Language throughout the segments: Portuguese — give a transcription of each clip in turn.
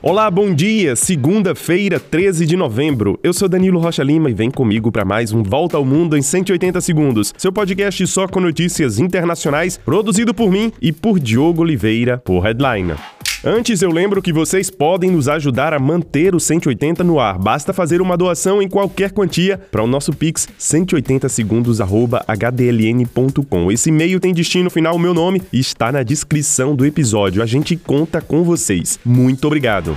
Olá, bom dia! Segunda-feira, 13 de novembro. Eu sou Danilo Rocha Lima e vem comigo para mais um Volta ao Mundo em 180 segundos. Seu podcast só com notícias internacionais, produzido por mim e por Diogo Oliveira, por Headliner. Antes, eu lembro que vocês podem nos ajudar a manter o 180 no ar. Basta fazer uma doação em qualquer quantia para o nosso Pix 180segundos@hdln.com. Esse e-mail tem destino final meu nome e está na descrição do episódio. A gente conta com vocês. Muito obrigado.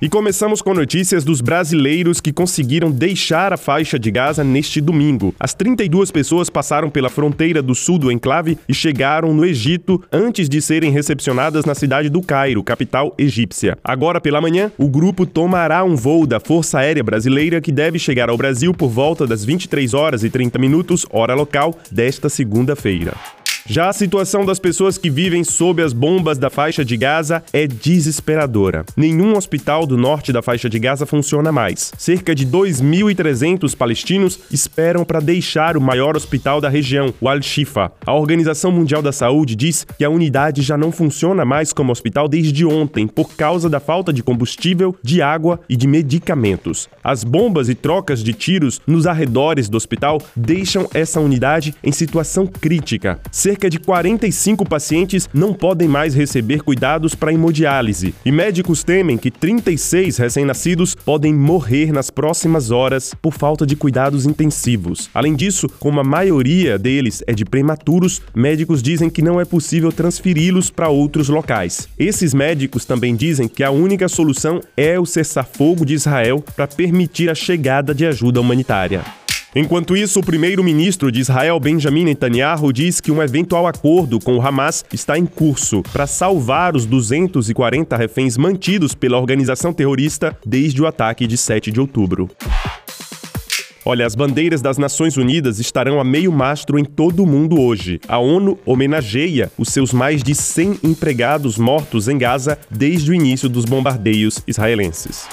E começamos com notícias dos brasileiros que conseguiram deixar a faixa de Gaza neste domingo. As 32 pessoas passaram pela fronteira do sul do enclave e chegaram no Egito antes de serem recepcionadas na cidade do Cairo, capital egípcia. Agora pela manhã, o grupo tomará um voo da Força Aérea Brasileira que deve chegar ao Brasil por volta das 23 horas e 30 minutos, hora local, desta segunda-feira. Já a situação das pessoas que vivem sob as bombas da faixa de Gaza é desesperadora. Nenhum hospital do norte da faixa de Gaza funciona mais. Cerca de 2.300 palestinos esperam para deixar o maior hospital da região, o Al-Shifa. A Organização Mundial da Saúde diz que a unidade já não funciona mais como hospital desde ontem por causa da falta de combustível, de água e de medicamentos. As bombas e trocas de tiros nos arredores do hospital deixam essa unidade em situação crítica. Cerca cerca de 45 pacientes não podem mais receber cuidados para hemodiálise, e médicos temem que 36 recém-nascidos podem morrer nas próximas horas por falta de cuidados intensivos. Além disso, como a maioria deles é de prematuros, médicos dizem que não é possível transferi-los para outros locais. Esses médicos também dizem que a única solução é o cessar-fogo de Israel para permitir a chegada de ajuda humanitária. Enquanto isso, o primeiro-ministro de Israel, Benjamin Netanyahu, diz que um eventual acordo com o Hamas está em curso para salvar os 240 reféns mantidos pela organização terrorista desde o ataque de 7 de outubro. Olha, as bandeiras das Nações Unidas estarão a meio mastro em todo o mundo hoje. A ONU homenageia os seus mais de 100 empregados mortos em Gaza desde o início dos bombardeios israelenses.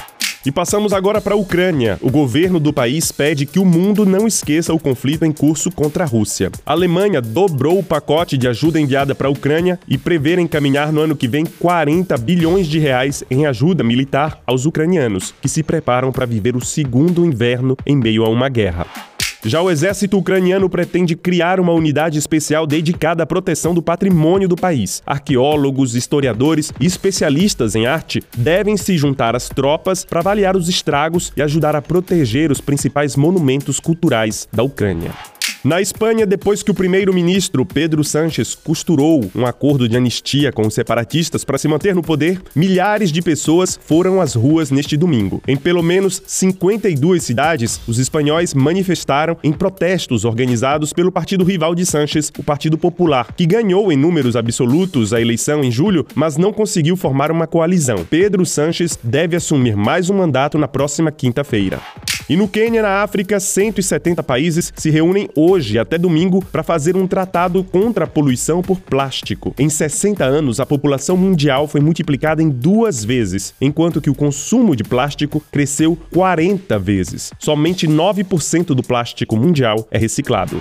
E passamos agora para a Ucrânia. O governo do país pede que o mundo não esqueça o conflito em curso contra a Rússia. A Alemanha dobrou o pacote de ajuda enviada para a Ucrânia e prevê encaminhar no ano que vem 40 bilhões de reais em ajuda militar aos ucranianos, que se preparam para viver o segundo inverno em meio a uma guerra. Já o exército ucraniano pretende criar uma unidade especial dedicada à proteção do patrimônio do país. Arqueólogos, historiadores e especialistas em arte devem se juntar às tropas para avaliar os estragos e ajudar a proteger os principais monumentos culturais da Ucrânia. Na Espanha, depois que o primeiro-ministro Pedro Sánchez costurou um acordo de anistia com os separatistas para se manter no poder, milhares de pessoas foram às ruas neste domingo. Em pelo menos 52 cidades, os espanhóis manifestaram em protestos organizados pelo partido rival de Sánchez, o Partido Popular, que ganhou em números absolutos a eleição em julho, mas não conseguiu formar uma coalizão. Pedro Sánchez deve assumir mais um mandato na próxima quinta-feira. E no Quênia, na África, 170 países se reúnem hoje até domingo para fazer um tratado contra a poluição por plástico. Em 60 anos, a população mundial foi multiplicada em duas vezes, enquanto que o consumo de plástico cresceu 40 vezes. Somente 9% do plástico mundial é reciclado.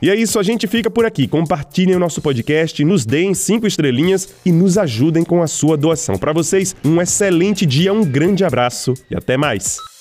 E é isso, a gente fica por aqui. Compartilhem o nosso podcast, nos deem cinco estrelinhas e nos ajudem com a sua doação. Para vocês, um excelente dia, um grande abraço e até mais.